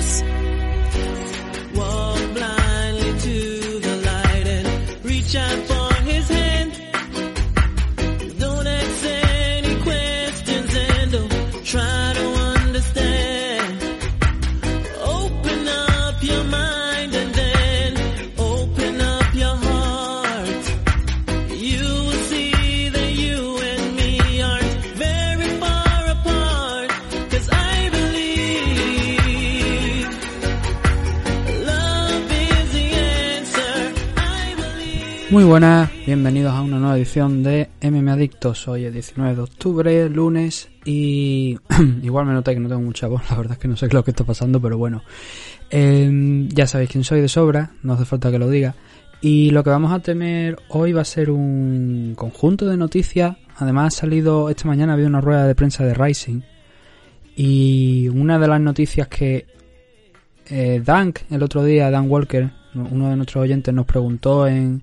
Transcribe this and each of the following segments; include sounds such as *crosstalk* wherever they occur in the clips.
Adiós. Muy buenas, bienvenidos a una nueva edición de MM Adictos. Hoy es 19 de octubre, lunes, y *clears throat* igual me noté que no tengo mucha voz, la verdad es que no sé qué es lo que está pasando, pero bueno. Em, ya sabéis quién soy de sobra, no hace falta que lo diga. Y lo que vamos a tener hoy va a ser un conjunto de noticias. Además ha salido, esta mañana ha habido una rueda de prensa de Rising. Y una de las noticias que eh, Dan, el otro día, Dan Walker, uno de nuestros oyentes, nos preguntó en,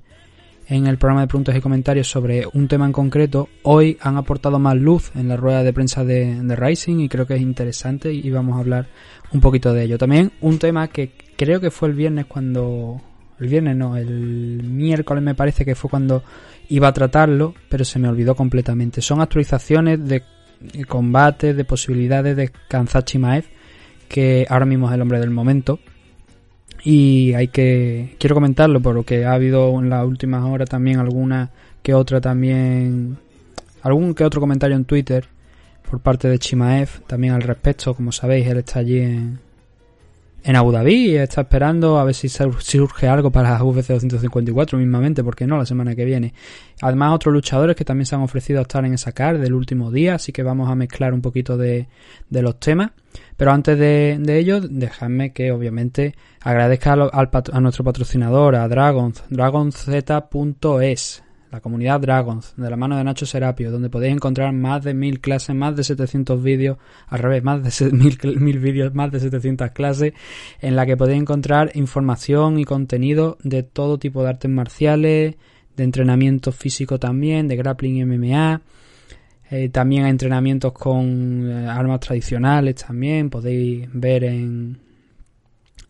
en el programa de preguntas y comentarios sobre un tema en concreto, hoy han aportado más luz en la rueda de prensa de, Rising y creo que es interesante y vamos a hablar un poquito de ello. También un tema que creo que fue el viernes cuando... El viernes no, el miércoles me parece que fue cuando iba a tratarlo, pero se me olvidó completamente. Son actualizaciones de combates, de posibilidades de Kanzat Chimaev, que ahora mismo es el hombre del momento. Y hay que. Quiero comentarlo porque ha habido en las últimas horas también alguna que otra también. Algún que otro comentario en Twitter por parte de Chimaev también al respecto. Como sabéis, él está allí en, en Abu Dhabi y está esperando a ver si sur- surge algo para *laughs* UFC 254 mismamente, porque no la semana que viene. Además, otros luchadores que también se han ofrecido a estar en esa card del último día, así que vamos a mezclar un poquito de, de los temas. Pero antes de, de ello, dejadme que obviamente agradezca al, al pat- a nuestro patrocinador, a Dragons, dragonz.es, la comunidad Dragons, de la mano de Nacho Serapio, donde podéis encontrar más de mil clases, más de 700 vídeos, al revés, más de *laughs* mil, mil vídeos, más de 700 clases, en la que podéis encontrar información y contenido de todo tipo de artes marciales, de entrenamiento físico también, de grappling MMA, eh, también hay entrenamientos con eh, armas tradicionales también, podéis ver en,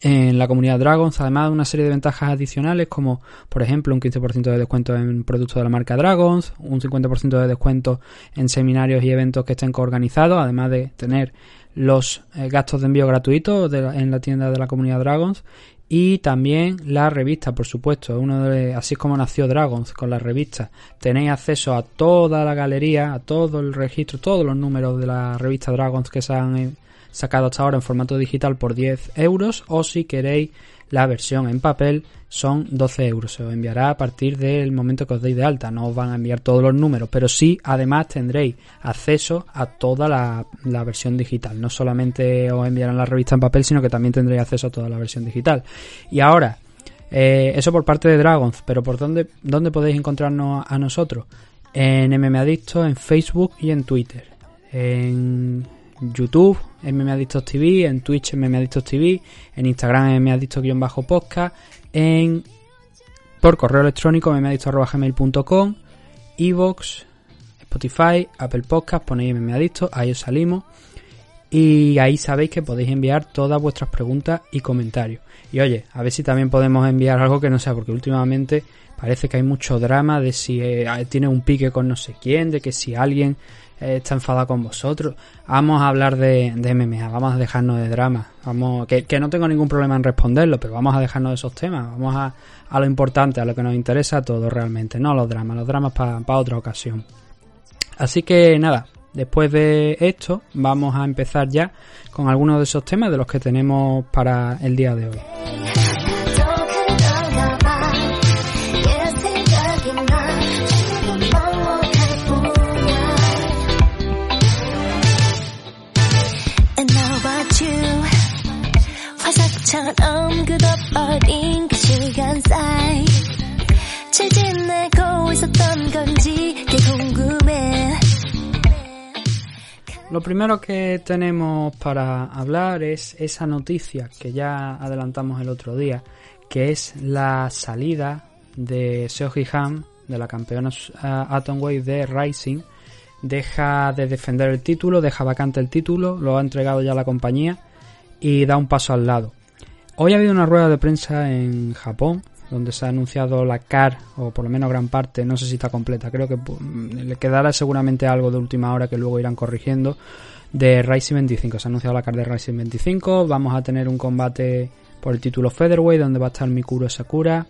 en la comunidad Dragons, además de una serie de ventajas adicionales como por ejemplo un 15% de descuento en productos de la marca Dragons, un 50% de descuento en seminarios y eventos que estén coorganizados, además de tener los eh, gastos de envío gratuitos de en la tienda de la comunidad Dragons y también la revista, por supuesto, uno de, así como nació Dragons con la revista. Tenéis acceso a toda la galería, a todo el registro, todos los números de la revista Dragons que se han eh, sacado hasta ahora en formato digital por 10 euros o si queréis la versión en papel son 12 euros. Se os enviará a partir del momento que os deis de alta. No os van a enviar todos los números, pero sí además tendréis acceso a toda la, la versión digital. No solamente os enviarán la revista en papel, sino que también tendréis acceso a toda la versión digital. Y ahora, eh, eso por parte de Dragons, pero ¿por dónde, dónde podéis encontrarnos a nosotros? En MM Adicto, en Facebook y en Twitter. En YouTube, MM Adictos TV, en Twitch, MM Adictos TV, en Instagram, MM Adictos-podcast, en por correo electrónico, mmadictos.gmail.com, Evox, Spotify, Apple Podcast, ponéis MM Adictos, ahí os salimos. Y ahí sabéis que podéis enviar todas vuestras preguntas y comentarios. Y oye, a ver si también podemos enviar algo que no sea, porque últimamente parece que hay mucho drama de si eh, tiene un pique con no sé quién, de que si alguien está enfadado con vosotros. Vamos a hablar de, de MMA, vamos a dejarnos de drama. Vamos, que, no tengo ningún problema en responderlo, pero vamos a dejarnos de esos temas. Vamos a, a lo importante, a lo que nos interesa a todos realmente, no los dramas, los dramas para otra ocasión. Así que nada, después de esto vamos a empezar ya con algunos de esos temas de los que tenemos para el día de hoy. 화사처럼 굳어버린 그 시간 사이 잘 지내고 있었던 건지 꽤 궁금해 Lo primero que tenemos para hablar es esa noticia que ya adelantamos el otro día, que es la salida de Seoji Han, de la campeona uh, Atomweight de Rising. Deja de defender el título, deja vacante el título, lo ha entregado ya la compañía y da un paso al lado. Hoy ha habido una rueda de prensa en Japón donde se ha anunciado la CAR, o por lo menos gran parte, no sé si está completa, creo que le quedará seguramente algo de última hora que luego irán corrigiendo, de Rising 25. Se ha anunciado la CAR de Rising 25, vamos a tener un combate por el título Featherweight donde va a estar Mikuro Sakura.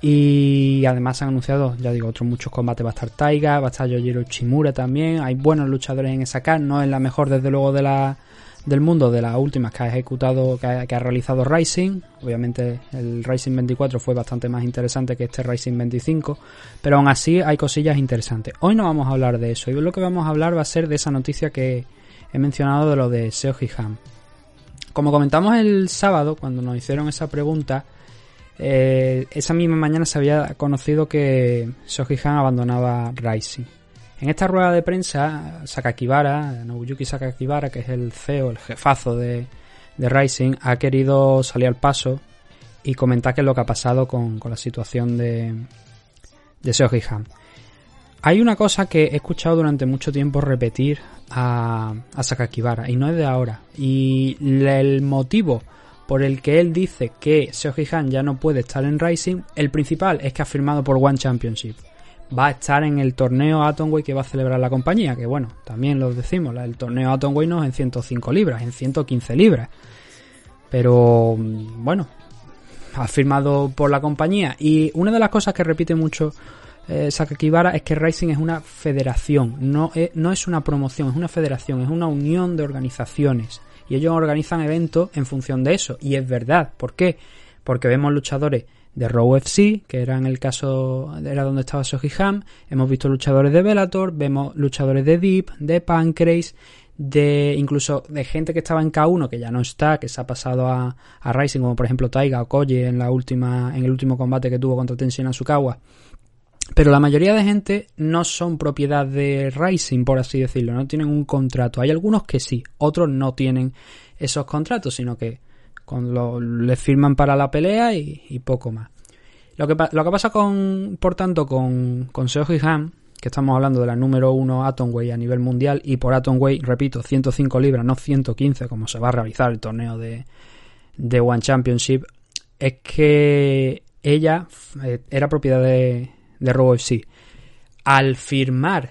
Y además han anunciado, ya digo, otros muchos combates. Va a estar Taiga, va a estar Yojiro Chimura también. Hay buenos luchadores en esa CAR, no es la mejor desde luego de la, del mundo de las últimas que ha ejecutado, que ha, realizado Rising. Obviamente el Rising 24 fue bastante más interesante que este Rising 25, pero aún así hay cosillas interesantes. Hoy no vamos a hablar de eso, hoy lo que vamos a hablar va a ser de esa noticia que he mencionado de lo de Seoji Ham. Como comentamos el sábado, cuando nos hicieron esa pregunta, eh, esa misma mañana se había conocido que Seoji Han abandonaba Rising. En esta rueda de prensa, Sakakibara, Nobuyuki Sakakibara, que es el CEO, el jefazo de, de Rising, ha querido salir al paso y comentar qué es lo que ha pasado con, con la situación de, de Han. Hay una cosa que he escuchado durante mucho tiempo repetir a, a Sakakibara, y no es de ahora. Y el motivo por el que él dice que Seoji Han ya no puede estar en Rising, el principal es que ha firmado por One Championship va a estar en el torneo Atomway que va a celebrar la compañía, que bueno, también lo decimos, el torneo Atomway no es en 105 libras, en 115 libras. Pero bueno, ha firmado por la compañía y una de las cosas que repite mucho eh, Sakakibara es que Racing es una federación, no es, no es una promoción, es una federación, es una unión de organizaciones y ellos organizan eventos en función de eso y es verdad, ¿por qué? Porque vemos luchadores de Raw FC, que era en el caso, era donde estaba Soji Ham. Hemos visto luchadores de Bellator, vemos luchadores de Deep, de Pancrase, de incluso de gente que estaba en K1 que ya no está, que se ha pasado a, a Rising, como por ejemplo Taiga o Koji en la última, en el último combate que tuvo contra Tenshin Asukawa. Pero la mayoría de gente no son propiedad de Rising, por así decirlo, no tienen un contrato. Hay algunos que sí, otros no tienen esos contratos, sino que con lo, le firman para la pelea y, poco más. Lo que, pasa con, por tanto, con, con Seoji Han, que estamos hablando de la número 1 Atomway a nivel mundial, y por Atomway, repito, 105 libras, no 115, como se va a realizar el torneo de, One Championship, es que ella eh, era propiedad de, de Robo. Al firmar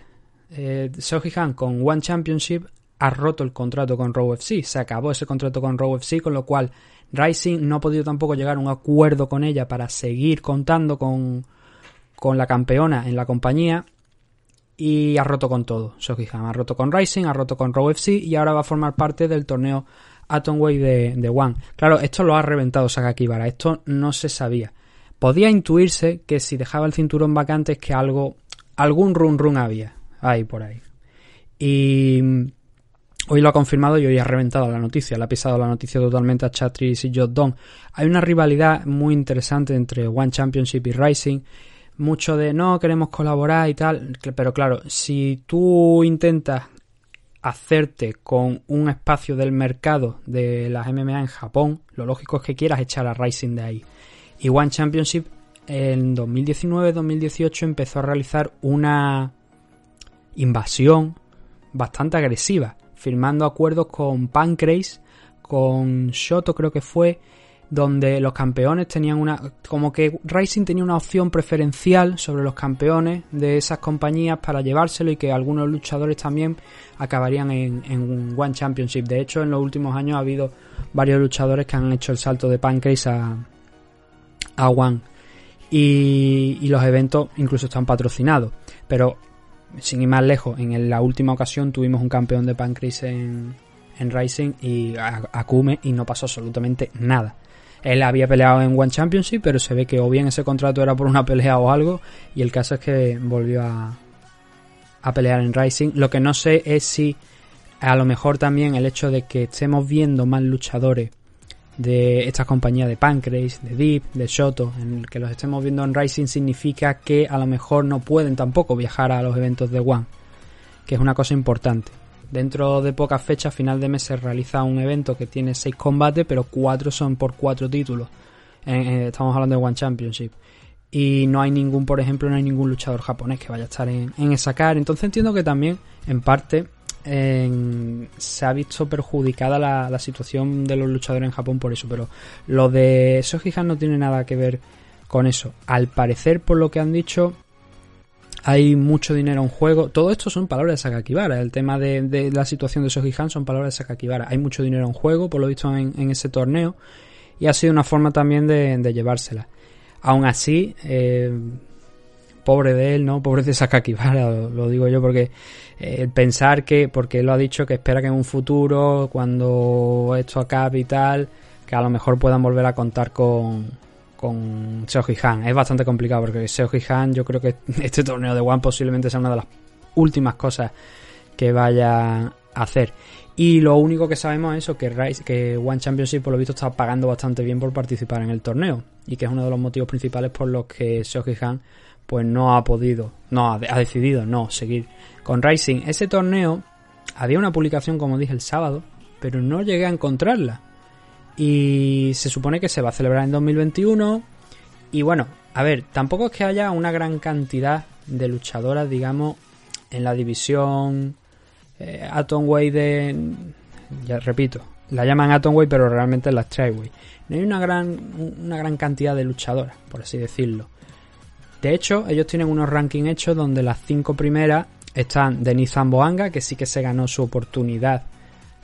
eh, Han con One Championship, ha roto el contrato con Raw FC. Se acabó ese contrato con Raw FC, con lo cual Rising no ha podido tampoco llegar a un acuerdo con ella para seguir contando con, con la campeona en la compañía. Y ha roto con todo. Sokihan ha roto con Rising, ha roto con Raw FC y ahora va a formar parte del torneo Atomway de, de One. Claro, esto lo ha reventado Sakakibara. Esto no se sabía. Podía intuirse que si dejaba el cinturón vacante es que algo, algún run run había ahí por ahí. Y Hoy lo ha confirmado y hoy ha reventado la noticia, le ha pisado la noticia totalmente a Chatris y Jot Hay una rivalidad muy interesante entre One Championship y Rising. Mucho de no queremos colaborar y tal, pero claro, si tú intentas hacerte con un espacio del mercado de las MMA en Japón, lo lógico es que quieras echar a Rising de ahí. Y One Championship en 2019-2018 empezó a realizar una invasión bastante agresiva firmando acuerdos con Pancrase, con Shoto creo que fue, donde los campeones tenían una... como que Racing tenía una opción preferencial sobre los campeones de esas compañías para llevárselo y que algunos luchadores también acabarían en, en One Championship. De hecho, en los últimos años ha habido varios luchadores que han hecho el salto de Pancrase a, a One. Y, y los eventos incluso están patrocinados. Pero sin ir más lejos, en la última ocasión tuvimos un campeón de Pancrase en, en Rising y Akume y no pasó absolutamente nada. Él había peleado en One Championship, pero se ve que o bien ese contrato era por una pelea o algo, y el caso es que volvió a, a pelear en Rising. Lo que no sé es si a lo mejor también el hecho de que estemos viendo más luchadores de estas compañías de Pancrase, de Deep, de Shoto, en el que los estemos viendo en Rising significa que a lo mejor no pueden tampoco viajar a los eventos de One, que es una cosa importante. Dentro de pocas fechas, final de mes, se realiza un evento que tiene seis combates, pero cuatro son por cuatro títulos. Eh, estamos hablando de One Championship. Y no hay ningún, por ejemplo, no hay ningún luchador japonés que vaya a estar en, en esa cara. Entonces entiendo que también, en parte, se ha visto perjudicada la, la situación de los luchadores en Japón por eso, pero lo de Shoji Han no tiene nada que ver con eso. Al parecer, por lo que han dicho, hay mucho dinero en juego. Todo esto son palabras de Sakakibara. El tema de, de la situación de Shoji Han son palabras de Sakakibara. Hay mucho dinero en juego, por lo visto, en, en ese torneo. Y ha sido una forma también de, de llevársela. Aún así, eh, pobre de él, ¿no? Pobre de Sakakibara, lo, lo digo yo, porque eh, pensar que, porque él lo ha dicho, que espera que en un futuro, cuando esto acabe y tal, que a lo mejor puedan volver a contar con, con Seoji Han. Es bastante complicado porque Seoji Han, yo creo que *laughs* este torneo de One posiblemente sea una de las últimas cosas que vaya a hacer. Y lo único que sabemos es eso, que, Rise- que One Championship por lo visto está pagando bastante bien por participar en el torneo. Y que es uno de los motivos principales por los que Seoji Han pues no ha podido, no ha, ha decidido no seguir con Rising. Ese torneo había una publicación como dije el sábado, pero no llegué a encontrarla. Y se supone que se va a celebrar en 2021. Y bueno, a ver, tampoco es que haya una gran cantidad de luchadoras, digamos, en la división eh, Atomway de... Ya repito, la llaman Atomway, pero realmente es la Strikeway. No hay una gran, una gran cantidad de luchadoras, por así decirlo. De hecho, ellos tienen unos rankings hechos donde las cinco primeras están Denise Zamboanga, que sí que se ganó su oportunidad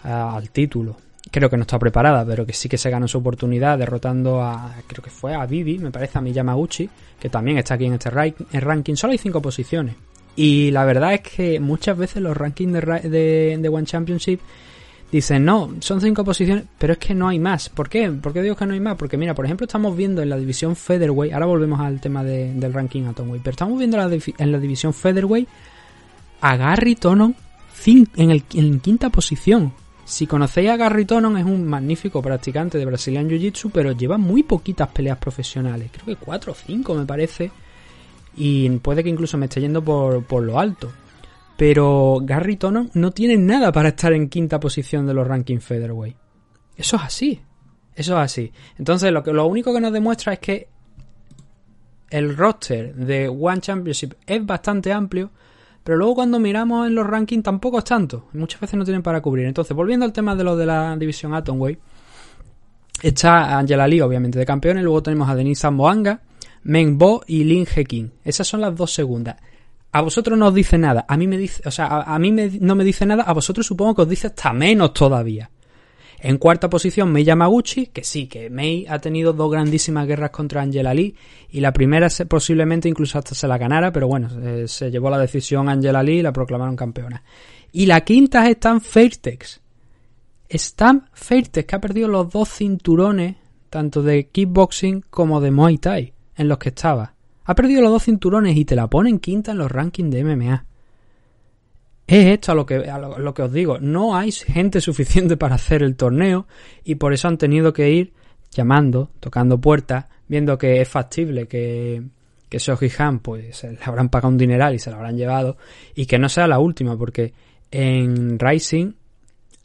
ah, al título. Creo que no está preparada, pero que sí que se ganó su oportunidad derrotando a, creo que fue a Bibi, me parece, a Miyamaguchi, que también está aquí en este ra- en ranking. Solo hay cinco posiciones. Y la verdad es que muchas veces los rankings de, ra- de, de One Championship dicen, no, son cinco posiciones, pero es que no hay más. ¿Por qué? ¿Por qué digo que no hay más? Porque mira, por ejemplo, estamos viendo en la división Featherweight, ahora volvemos al tema de- del ranking Atomweight, pero estamos viendo en la división Featherweight a Gary Tonon en quinta posición. Si conocéis a Gary Tonon, es un magnífico practicante de Brazilian Jiu-Jitsu, pero lleva muy poquitas peleas profesionales. Creo que cuatro o cinco, me parece. Y puede que incluso me esté yendo por, por lo alto. Pero Gary Tonon no tiene nada para estar en quinta posición de los rankings Featherweight. Eso es así. Eso es así. Entonces, lo, único que nos demuestra es que el roster de One Championship es bastante amplio, pero luego cuando miramos en los rankings tampoco es tanto. Muchas veces no tienen para cubrir. Entonces, volviendo al tema de lo de la división Atomweight, está Angela Lee, obviamente, de campeones. Luego tenemos a Denise Zamboanga, Meng Bo y Lin Heking. Esas son las dos segundas. A vosotros no os dice nada. A mí me dice, o sea, a, mí no me dice nada. A vosotros supongo que os dice hasta menos todavía. En cuarta posición, Mei Yamaguchi, que sí, que Mei ha tenido dos grandísimas guerras contra Angela Lee, y la primera posiblemente incluso hasta se la ganara, pero bueno, eh, se llevó la decisión Angela Lee y la proclamaron campeona. Y la quinta es Stan Fairtex. Stan Fairtex, que ha perdido los dos cinturones, tanto de kickboxing como de Muay Thai, en los que estaba. Ha perdido los dos cinturones y te la ponen quinta en los rankings de MMA. Es esto a lo que, a lo, que os digo. No hay gente suficiente para hacer el torneo y por eso han tenido que ir llamando, tocando puertas, viendo que es factible que, que Shoji Han pues se le habrán pagado un dineral y se lo habrán llevado y que no sea la última porque en Rising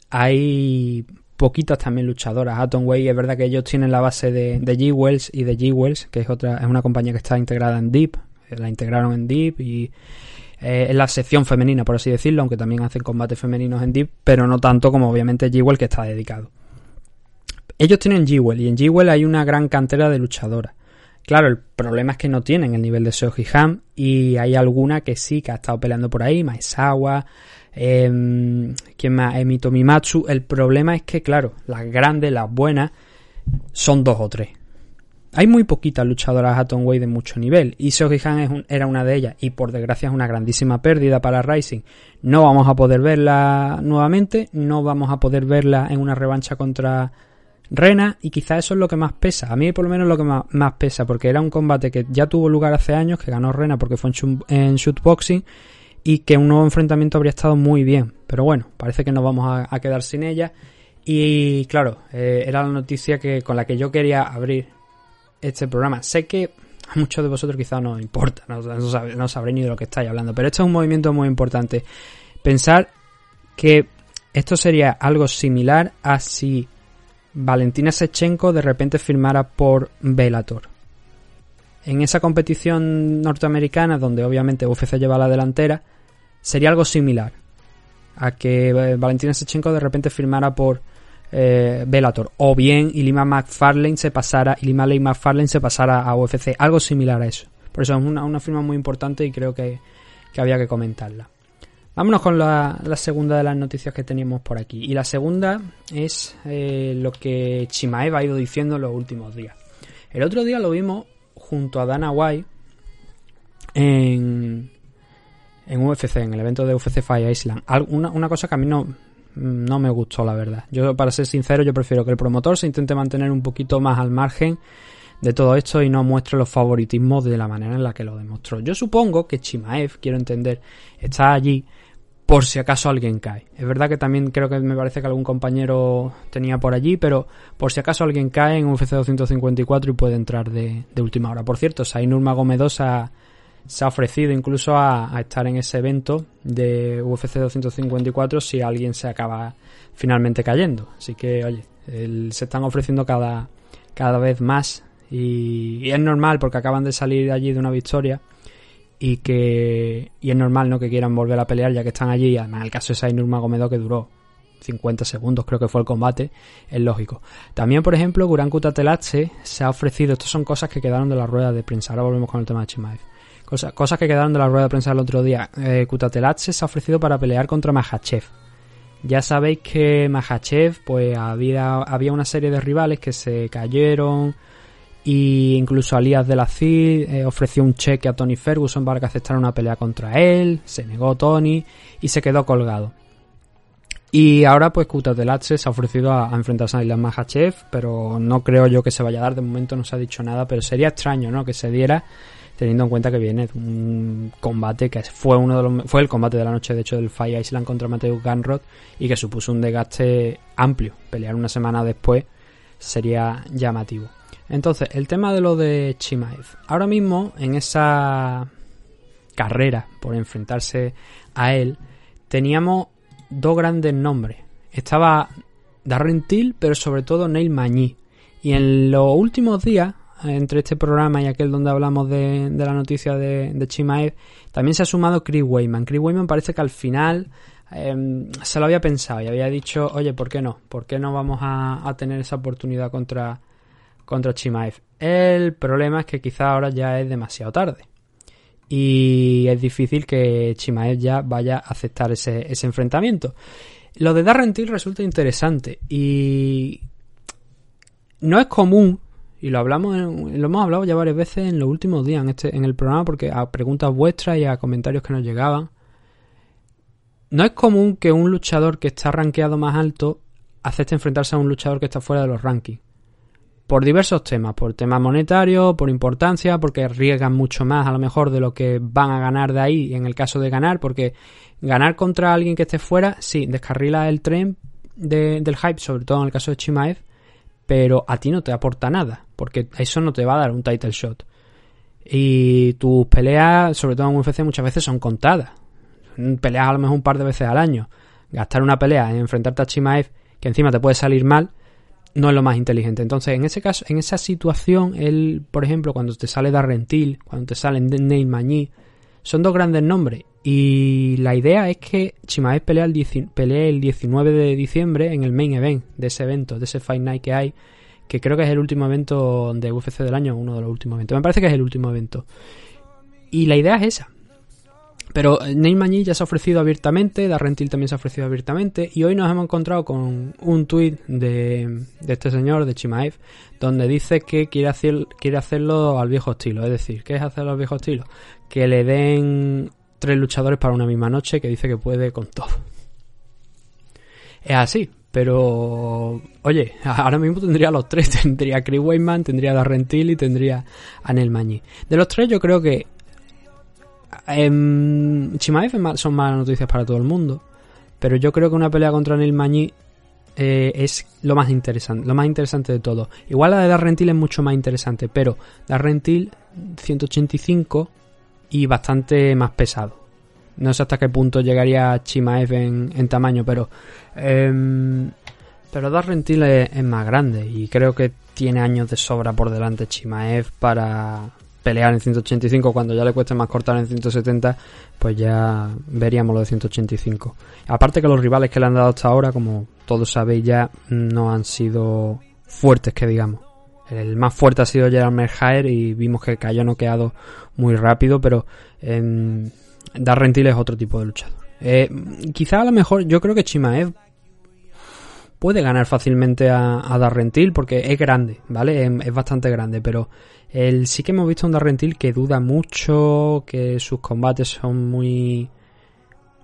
hay poquitas también luchadoras. Atomway es verdad que ellos tienen la base de, de G-Wells y de G-Wells, que es otra, es una compañía que está integrada en Deep, eh, la integraron en Deep y eh, es la sección femenina, por así decirlo, aunque también hacen combates femeninos en Deep, pero no tanto como obviamente G-Well que está dedicado. Ellos tienen G-Well y en G-Well hay una gran cantera de luchadoras. Claro, el problema es que no tienen el nivel de Seoji Han y hay alguna que sí que ha estado peleando por ahí, Maesawa, eh, ¿quién más? Emi Tomimatsu. El problema es que, claro, las grandes, las buenas, son dos o tres. Hay muy poquitas luchadoras Atomweight de mucho nivel y Seoji Han es un- era una de ellas y por desgracia es una grandísima pérdida para Rising. No vamos a poder verla nuevamente, no vamos a poder verla en una revancha contra Rena y quizás eso es lo que más pesa. A mí por lo menos lo que más, pesa porque era un combate que ya tuvo lugar hace años, que ganó Rena porque fue en shootboxing y que un nuevo enfrentamiento habría estado muy bien. Pero bueno, parece que nos vamos a, quedar sin ella. Y claro, eh, era la noticia que con la que yo quería abrir este programa. Sé que a muchos de vosotros quizás no importa, no, no, sab- no sabréis ni de lo que estáis hablando, pero esto es un movimiento muy importante. Pensar que esto sería algo similar a si Valentina Sechenko de repente firmara por Bellator. En esa competición norteamericana, donde obviamente UFC lleva la delantera, sería algo similar. a que eh, Valentina Sechenko de repente firmara por eh, Bellator o bien Ilima McFarlane se pasara Ilima Ley McFarlane se pasara a UFC algo similar a eso. Por eso es una, una firma muy importante y creo que, que había que comentarla. Vámonos con la, la segunda de las noticias que teníamos por aquí. Y la segunda es eh, lo que Chimaev ha ido diciendo en los últimos días. El otro día lo vimos junto a Dana White en, en UFC, en el evento de UFC Fire Island. Una, una cosa que a mí no, no me gustó, la verdad. Yo, para ser sincero, yo prefiero que el promotor se intente mantener un poquito más al margen de todo esto y no muestre los favoritismos de la manera en la que lo demostró. Yo supongo que Chimaev, quiero entender, está allí por si acaso alguien cae. Es verdad que también creo que me parece que algún compañero tenía por allí, pero por si acaso alguien cae en UFC 254 y puede entrar de, última hora. Por cierto, Sainur Magomedosa se ha ofrecido incluso a, estar en ese evento de UFC 254 si alguien se acaba finalmente cayendo. Así que, oye, el- se están ofreciendo cada, cada vez más y, y es normal porque acaban de salir allí de una victoria y que y es normal no que quieran volver a pelear ya que están allí. Además el caso de Sainur Magomedov que duró 50 segundos creo que fue el combate es lógico. También por ejemplo Guran Kutatelache se ha ofrecido estas son cosas que quedaron de la rueda de prensa ahora volvemos con el tema de Chimaev. Cosa- cosas que quedaron de la rueda de prensa el otro día. Eh, Kutatelache se ha ofrecido para pelear contra Mahachev. Ya sabéis que Mahachev pues había, había una serie de rivales que se cayeron y incluso Alias de la CID eh, ofreció un cheque a Tony Ferguson para que aceptara una pelea contra él, se negó Tony y se quedó colgado. Y ahora pues Kutatelache se ha ofrecido a, a enfrentarse a Islam Mahachev, pero no creo yo que se vaya a dar, de momento no se ha dicho nada, pero sería extraño ¿no? que se diera teniendo en cuenta que viene un combate que fue uno de los fue el combate de la noche de hecho del Fire Island contra Mateo Ganrod y que supuso un desgaste amplio. Pelear una semana después sería llamativo. Entonces, el tema de lo de Chimaev. Ahora mismo, en esa carrera por enfrentarse a él, teníamos dos grandes nombres. Estaba Darren Till, pero sobre todo Neil Mañí. Y en los últimos días, entre este programa y aquel donde hablamos de, la noticia de, Chimaev, también se ha sumado Chris Weyman. Chris Weyman parece que al final eh, se lo había pensado y había dicho, oye, ¿por qué no? ¿Por qué no vamos a tener esa oportunidad contra, contra Chimaev? El problema es que quizá ahora ya es demasiado tarde. Y es difícil que Chimaev ya vaya a aceptar ese, ese enfrentamiento. Lo de Darren Till resulta interesante y no es común y lo hablamos lo hemos hablado ya varias veces en los últimos días en este en el programa porque a preguntas vuestras y a comentarios que nos llegaban no es común que un luchador que está rankeado más alto acepte enfrentarse a un luchador que está fuera de los rankings por diversos temas, por temas monetarios, por importancia, porque arriesgan mucho más a lo mejor de lo que van a ganar de ahí en el caso de ganar, porque ganar contra alguien que esté fuera, sí, descarrila el tren de- del hype, sobre todo en el caso de Chimaev, pero a ti no te aporta nada, porque eso no te va a dar un title shot. Y tus peleas, sobre todo en UFC, muchas veces son contadas. Peleas a lo mejor un par de veces al año. Gastar una pelea en enfrentarte a Chimaev, que encima te puede salir mal, no es lo más inteligente. Entonces, en ese caso, en esa situación, él, por ejemplo, cuando te sale Darren Till, cuando te sale Magny, son dos grandes nombres. Y la idea es que Chimaev pelea el, 10 pelee el 19 de diciembre en el main event de ese evento, de ese Fight Night que hay, que creo que es el último evento de UFC del año, uno de los últimos eventos. Me parece que es el último evento. Y la idea es esa. Pero Neil Magny ya se ha ofrecido abiertamente, Darren Till también se ha ofrecido abiertamente, y hoy nos hemos encontrado con un tuit de, de este señor, de Chimaev, donde dice que quiere, hacer, quiere hacerlo al viejo estilo. Es decir, ¿qué es hacerlo al viejo estilo? Que le den tres luchadores para una misma noche, que dice que puede con todo. Es así, pero oye, *laughs* ahora mismo tendría los tres, *laughs* tendría a Chris Weidman, tendría a Darren Till y tendría a Neil Magny. De los tres yo creo que em, Chimaev son malas noticias para todo el mundo, pero yo creo que una pelea contra Neil Magny eh, es lo más interesante, lo más interesante de todo. Igual la de Darren Till es mucho más interesante, pero Darren Till 185 y bastante más pesado. No sé hasta qué punto llegaría Chimaev en, tamaño, pero em, pero Darren Till es, es más grande y creo que tiene años de sobra por delante Chimaev para pelear en 185 cuando ya le cueste más cortar en 170, pues ya veríamos lo de 185. Aparte que los rivales que le han dado hasta ahora, como todos sabéis ya, no han sido fuertes que digamos. El más fuerte ha sido Gerard Merhaer y vimos que cayó noqueado muy rápido, pero en Darren Till es otro tipo de luchador. Eh, quizá a lo mejor yo creo que Chimaev puede ganar fácilmente a, a Darren Till porque es grande, ¿vale? Es, bastante grande, pero el, sí que hemos visto un Darren Till que duda mucho, que sus combates son muy...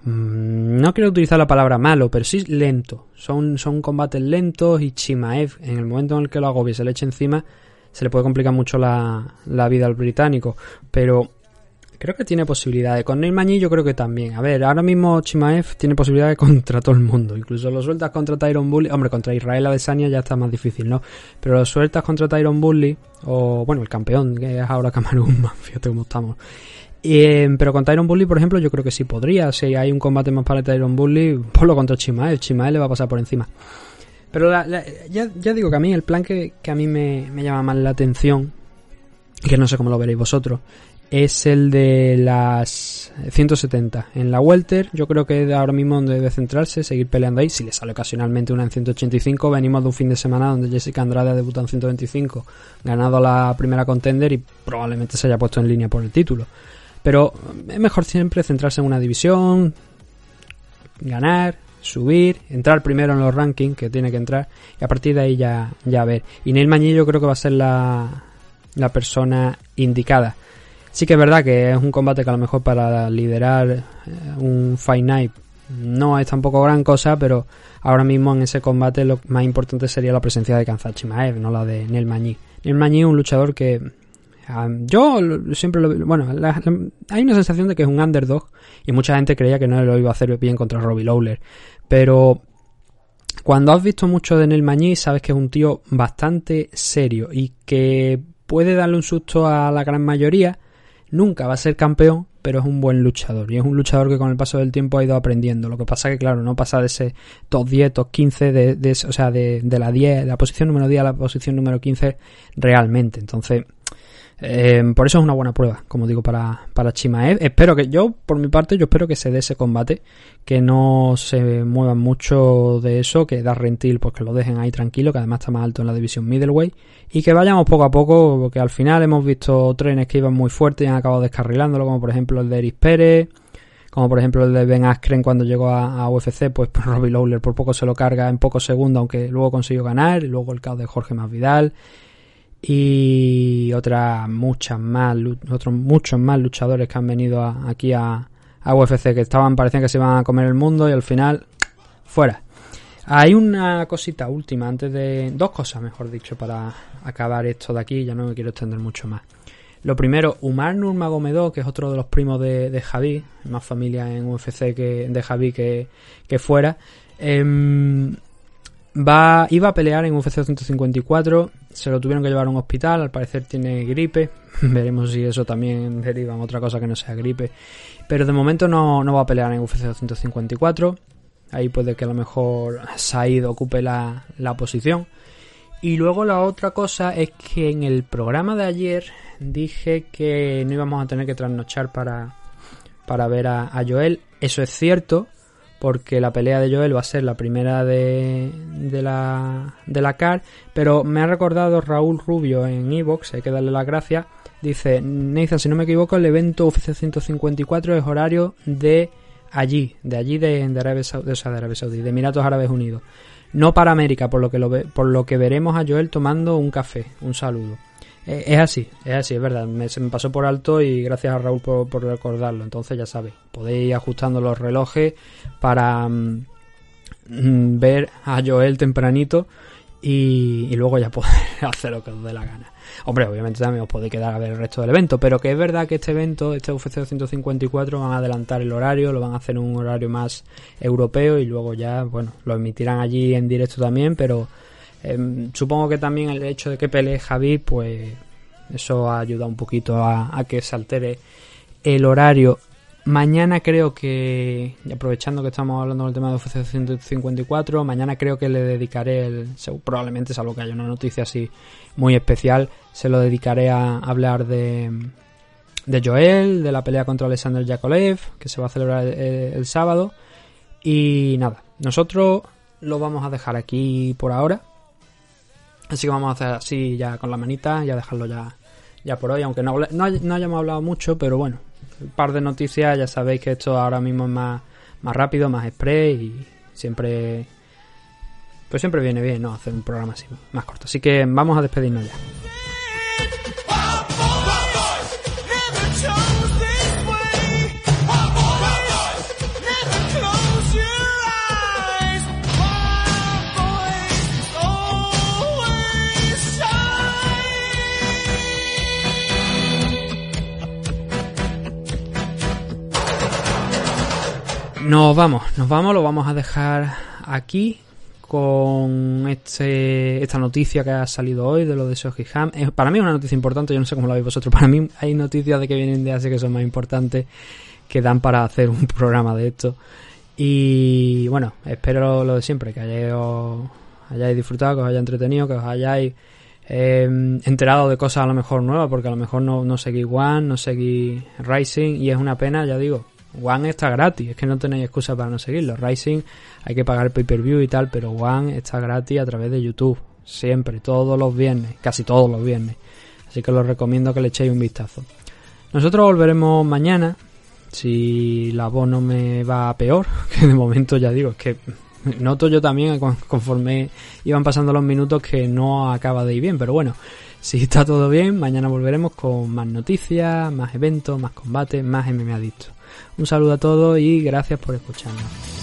mm, No quiero utilizar la palabra malo, pero sí lento. Son, son combates lentos y Chimaev, en el momento en el que lo agobie se le eche encima, se le puede complicar mucho la, la vida al británico. Pero creo que tiene posibilidades. Con Neil Mañí yo creo que también. A ver, ahora mismo Chimaev tiene posibilidades *laughs* contra todo el mundo. Incluso lo sueltas contra Tyron Bully. Hombre, contra Israel Adesanya ya está más difícil, ¿no? Pero lo sueltas contra Tyron Bully. O, bueno, el campeón, que es ahora Camarón. *laughs* Fíjate cómo estamos. Eh, pero con Tyron Bully, por ejemplo, yo creo que sí podría. Si hay un combate más para Tyron Bully, ponlo contra Chimaev. Chimaev le va a pasar por encima. Pero la- ya, ya digo que a mí el plan que, que a mí me, me llama más la atención, que no sé cómo lo veréis vosotros, es el de las 170. En la Welter, yo creo que ahora mismo donde debe centrarse, seguir peleando ahí. Si le sale ocasionalmente una en 185, venimos de un fin de semana donde Jessica Andrade ha debutado en 125, ganado la primera contender y probablemente se haya puesto en línea por el título. Pero es mejor siempre centrarse en una división, ganar, subir, entrar primero en los rankings que tiene que entrar y a partir de ahí ya, ya ver. Y Neil Mañillo creo que va a ser la, la persona indicada. Sí que es verdad que es un combate que a lo mejor para liderar eh, un Fight Night no es tampoco gran cosa, pero ahora mismo en ese combate lo más importante sería la presencia de Kanzat Chimaev, no la de Neil Mañí. Neil Mañí es un luchador que yo siempre lo bueno, la- hay una sensación de que es un underdog y mucha gente creía que no lo iba a hacer bien contra Robbie Lawler, pero cuando has visto mucho de Neil Mañí sabes que es un tío bastante serio y que puede darle un susto a la gran mayoría, nunca va a ser campeón, pero es un buen luchador y es un luchador que con el paso del tiempo ha ido aprendiendo. Lo que pasa que claro, no pasa de ese top 10, top 15 de, de o sea, de, de la 10, de la posición número 10 a la posición número 15 realmente. Entonces, eh, por eso es una buena prueba, como digo, para, para Chimaev. Espero que yo, por mi parte, yo espero que se dé ese combate, que no se muevan mucho de eso, que da rentil, pues que lo dejen ahí tranquilo, que además está más alto en la división middleweight, y que vayamos poco a poco, porque al final hemos visto trenes que iban muy fuertes y han acabado descarrilándolo, como por ejemplo el de Eris Pérez, como por ejemplo el de Ben Askren cuando llegó a, UFC, *laughs* pues Robbie Lawler por poco se lo carga en pocos segundos, aunque luego consiguió ganar, y luego el caos de Jorge Masvidal y otras muchas más otros muchos más luchadores que han venido aquí a, a UFC que estaban parecían que se iban a comer el mundo y al final fuera. Hay una cosita última antes de dos cosas mejor dicho para acabar esto de aquí ya no me quiero extender mucho más. Lo primero Umar Nurmagomedov que es otro de los primos de, de Javi más familia en UFC que de Javi que, que fuera em, Va, iba a pelear en UFC 154, se lo tuvieron que llevar a un hospital, al parecer tiene gripe, veremos si eso también deriva en otra cosa que no sea gripe, pero de momento no, no va a pelear en UFC 154, ahí puede que a lo mejor Said ocupe la, la posición. Y luego la otra cosa es que en el programa de ayer dije que no íbamos a tener que trasnochar para, para ver a, a Joel, eso es cierto, porque la pelea de Joel va a ser la primera de, la de la CAR, pero me ha recordado Raúl Rubio en Evox, hay que darle las gracias. Dice, Nathan, si no me equivoco, el evento UFC 154 es horario de allí, de allí de, de Arabia Saudí, o sea, de Arabia Saudí, de Emiratos Árabes Unidos. No para América, por lo que lo por lo que veremos a Joel tomando un café, un saludo. Eh, es así, es así, es verdad. Me, se me pasó por alto y gracias a Raúl por, por recordarlo. Entonces ya sabéis, podéis ir ajustando los relojes para mm, mm, ver a Joel tempranito y, y luego ya *laughs* poder hacer lo que os dé la gana. Hombre, obviamente también os podéis quedar a ver el resto del evento, pero que es verdad que este evento, este UFC 154, van a adelantar el horario, lo van a hacer en un horario más europeo y luego ya, bueno, lo emitirán allí en directo también, pero eh, supongo que también el hecho de que pelee Javi, pues eso ayuda un poquito a, que se altere el horario Mañana creo que, aprovechando que estamos hablando del tema de UFC 154, mañana creo que le dedicaré, el, probablemente salvo que haya una noticia así muy especial, se lo dedicaré a hablar de, de Joel, de la pelea contra Alexander Yakolev, que se va a celebrar el, sábado. Y nada, nosotros lo vamos a dejar aquí por ahora. Así que vamos a hacer así ya con la manita y a dejarlo ya, ya por hoy, aunque no, no, no hayamos hablado mucho, pero bueno, un par de noticias, ya sabéis que esto ahora mismo es más, más rápido, más express y siempre pues siempre viene bien, ¿no? Hacer un programa así más corto. Así que vamos a despedirnos ya. Nos vamos, nos vamos, lo vamos a dejar aquí con este, esta noticia que ha salido hoy de lo de Soji Ham. para mí es una noticia importante, yo no sé cómo lo veis vosotros. *laughs* Para mí hay noticias de que vienen de Asia que son más importantes que dan para hacer un programa de esto. Y bueno, espero lo de siempre, que hayáis, disfrutado, que os haya entretenido, que os hayáis eh, enterado de cosas a lo mejor nuevas, porque a lo mejor no, no seguís One, no seguís Rising, y es una pena, ya digo, One está gratis, es que no tenéis excusa para no seguirlo. Rising hay que pagar pay-per-view y tal, pero One está gratis a través de YouTube. Siempre, todos los viernes, casi todos los viernes. Así que os recomiendo que le echéis un vistazo. Nosotros volveremos mañana, si la voz no me va peor, *laughs* que de momento ya digo, es que noto yo también conforme iban pasando los minutos que no acaba de ir bien, pero bueno, si está todo bien, mañana volveremos con más noticias, más eventos, más combates, más MMA Adicto. Un saludo a todos y gracias por escucharnos.